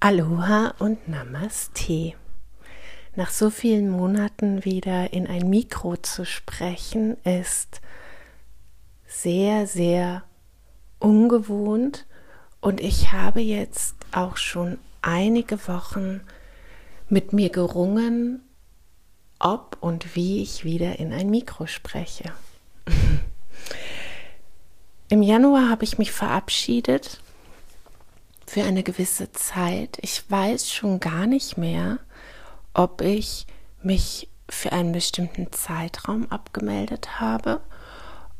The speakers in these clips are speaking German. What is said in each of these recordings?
Aloha und Namaste. Nach so vielen Monaten wieder in ein Mikro zu sprechen, ist sehr, sehr ungewohnt und ich habe jetzt auch schon einige Wochen mit mir gerungen, ob und wie ich wieder in ein Mikro spreche. Im Januar habe ich mich verabschiedet für eine gewisse Zeit. Ich weiß schon gar nicht mehr, ob ich mich für einen bestimmten Zeitraum abgemeldet habe,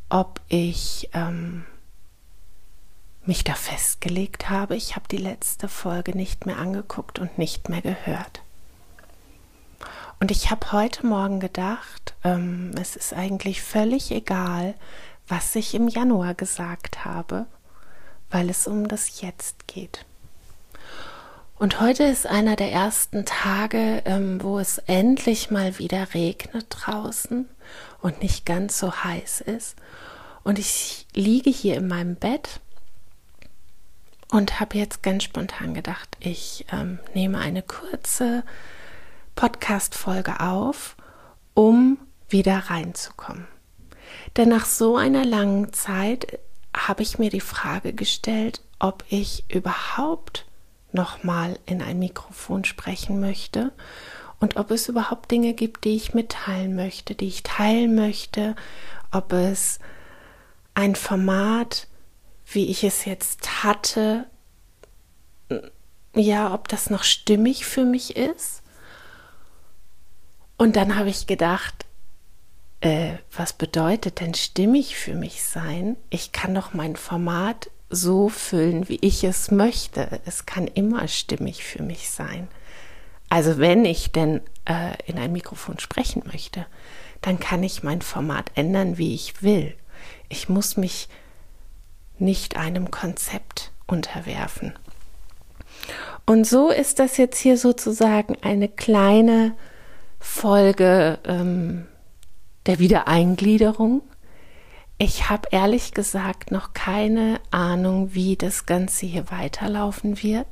ob ich ähm, mich da festgelegt habe. Ich habe die letzte Folge nicht mehr angeguckt und nicht mehr gehört. Und ich habe heute Morgen gedacht, ähm, es ist eigentlich völlig egal, was ich im Januar gesagt habe weil es um das Jetzt geht. Und heute ist einer der ersten Tage, ähm, wo es endlich mal wieder regnet draußen und nicht ganz so heiß ist. Und ich liege hier in meinem Bett und habe jetzt ganz spontan gedacht, ich ähm, nehme eine kurze Podcast-Folge auf, um wieder reinzukommen. Denn nach so einer langen Zeit habe ich mir die Frage gestellt, ob ich überhaupt noch mal in ein Mikrofon sprechen möchte und ob es überhaupt Dinge gibt, die ich mitteilen möchte, die ich teilen möchte, ob es ein Format, wie ich es jetzt hatte, ja, ob das noch stimmig für mich ist. Und dann habe ich gedacht, äh, was bedeutet denn stimmig für mich sein? Ich kann doch mein Format so füllen, wie ich es möchte. Es kann immer stimmig für mich sein. Also wenn ich denn äh, in ein Mikrofon sprechen möchte, dann kann ich mein Format ändern, wie ich will. Ich muss mich nicht einem Konzept unterwerfen. Und so ist das jetzt hier sozusagen eine kleine Folge ähm, der Wiedereingliederung. Ich habe ehrlich gesagt noch keine Ahnung, wie das Ganze hier weiterlaufen wird.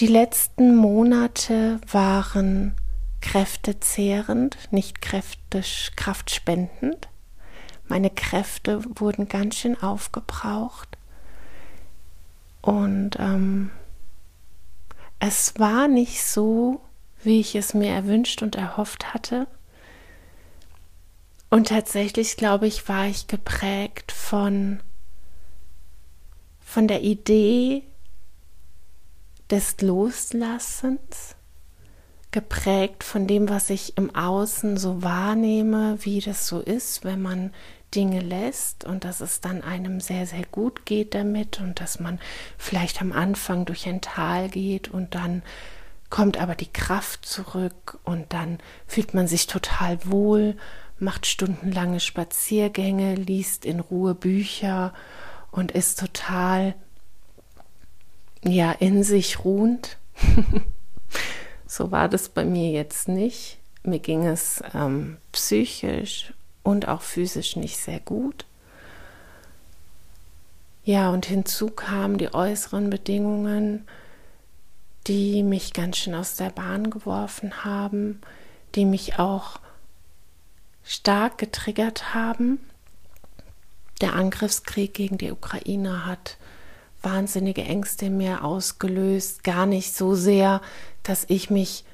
Die letzten Monate waren kräftezehrend, nicht kräftisch, kraftspendend. Meine Kräfte wurden ganz schön aufgebraucht. Und ähm, es war nicht so, wie ich es mir erwünscht und erhofft hatte. Und tatsächlich, glaube ich, war ich geprägt von, von der Idee des Loslassens, geprägt von dem, was ich im Außen so wahrnehme, wie das so ist, wenn man Dinge lässt und dass es dann einem sehr, sehr gut geht damit und dass man vielleicht am Anfang durch ein Tal geht und dann kommt aber die Kraft zurück und dann fühlt man sich total wohl macht stundenlange Spaziergänge, liest in Ruhe Bücher und ist total ja in sich ruhend. so war das bei mir jetzt nicht. Mir ging es ähm, psychisch und auch physisch nicht sehr gut. Ja, und hinzu kamen die äußeren Bedingungen, die mich ganz schön aus der Bahn geworfen haben, die mich auch stark getriggert haben. Der Angriffskrieg gegen die Ukraine hat wahnsinnige Ängste in mir ausgelöst. Gar nicht so sehr, dass ich mich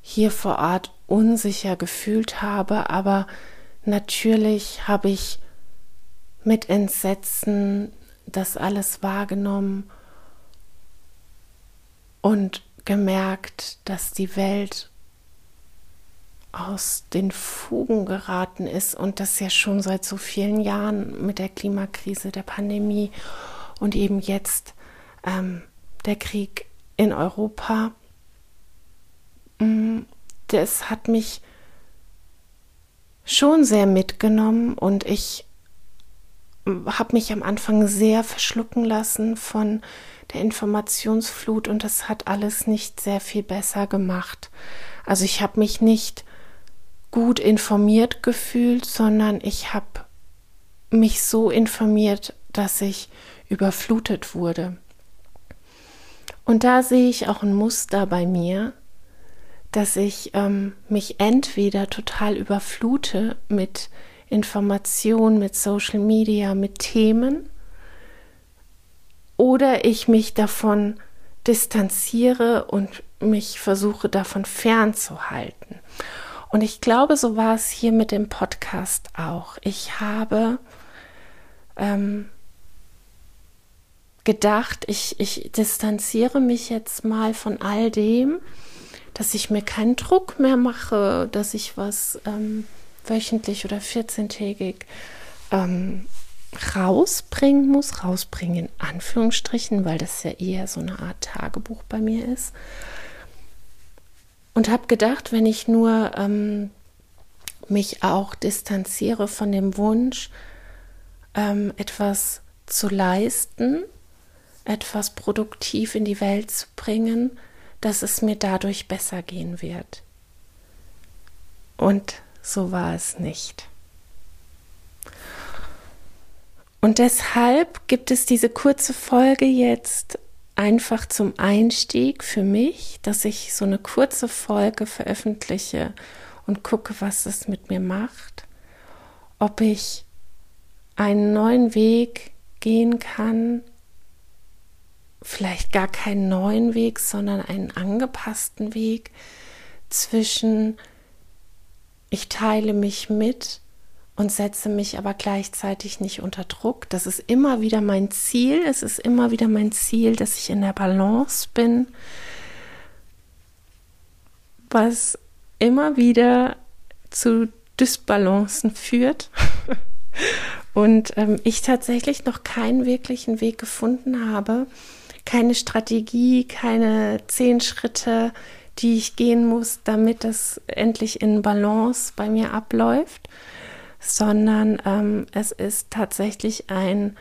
hier vor Ort unsicher gefühlt habe, aber natürlich habe ich mit Entsetzen das alles wahrgenommen und gemerkt, dass die Welt aus den Fugen geraten ist und das ja schon seit so vielen Jahren mit der Klimakrise, der Pandemie und eben jetzt ähm, der Krieg in Europa. Mm, das hat mich schon sehr mitgenommen und ich habe mich am Anfang sehr verschlucken lassen von der Informationsflut und das hat alles nicht sehr viel besser gemacht. Also ich habe mich nicht gut informiert gefühlt, sondern ich habe mich so informiert, dass ich überflutet wurde. Und da sehe ich auch ein Muster bei mir, dass ich ähm, mich entweder total überflute mit Informationen, mit Social Media, mit Themen, oder ich mich davon distanziere und mich versuche davon fernzuhalten. Und ich glaube, so war es hier mit dem Podcast auch. Ich habe ähm, gedacht, ich, ich distanziere mich jetzt mal von all dem, dass ich mir keinen Druck mehr mache, dass ich was ähm, wöchentlich oder 14-tägig ähm, rausbringen muss, rausbringen in Anführungsstrichen, weil das ja eher so eine Art Tagebuch bei mir ist. Und habe gedacht, wenn ich nur ähm, mich auch distanziere von dem Wunsch, ähm, etwas zu leisten, etwas produktiv in die Welt zu bringen, dass es mir dadurch besser gehen wird. Und so war es nicht. Und deshalb gibt es diese kurze Folge jetzt einfach zum Einstieg für mich, dass ich so eine kurze Folge veröffentliche und gucke, was es mit mir macht, ob ich einen neuen Weg gehen kann, vielleicht gar keinen neuen Weg, sondern einen angepassten Weg zwischen ich teile mich mit und setze mich aber gleichzeitig nicht unter Druck. Das ist immer wieder mein Ziel. Es ist immer wieder mein Ziel, dass ich in der Balance bin, was immer wieder zu Dysbalancen führt. und ähm, ich tatsächlich noch keinen wirklichen Weg gefunden habe, keine Strategie, keine zehn Schritte, die ich gehen muss, damit das endlich in Balance bei mir abläuft, sondern ähm, es ist tatsächlich ein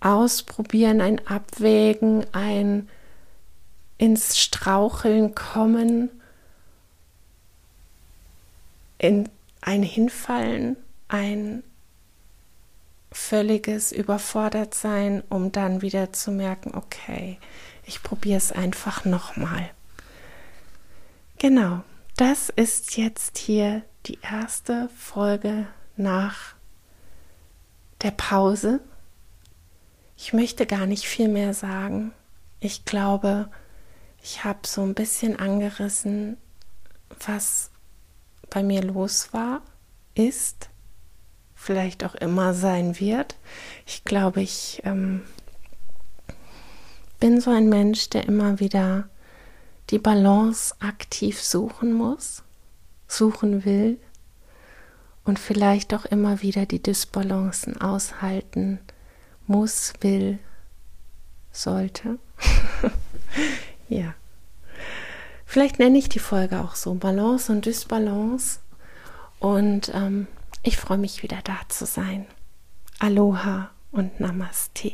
Ausprobieren, ein Abwägen, ein ins Straucheln kommen, in ein Hinfallen, ein völliges Überfordertsein, um dann wieder zu merken, okay, ich probiere es einfach nochmal. Genau, das ist jetzt hier die erste Folge nach der Pause. Ich möchte gar nicht viel mehr sagen. Ich glaube, ich habe so ein bisschen angerissen, was bei mir los war, ist, vielleicht auch immer sein wird. Ich glaube, ich ähm, bin so ein Mensch, der immer wieder die Balance aktiv suchen muss, suchen will und vielleicht auch immer wieder die Dysbalancen aushalten muss, will, sollte. ja. Vielleicht nenne ich die Folge auch so Balance und Dysbalance. Und ähm, ich freue mich wieder da zu sein. Aloha und Namaste.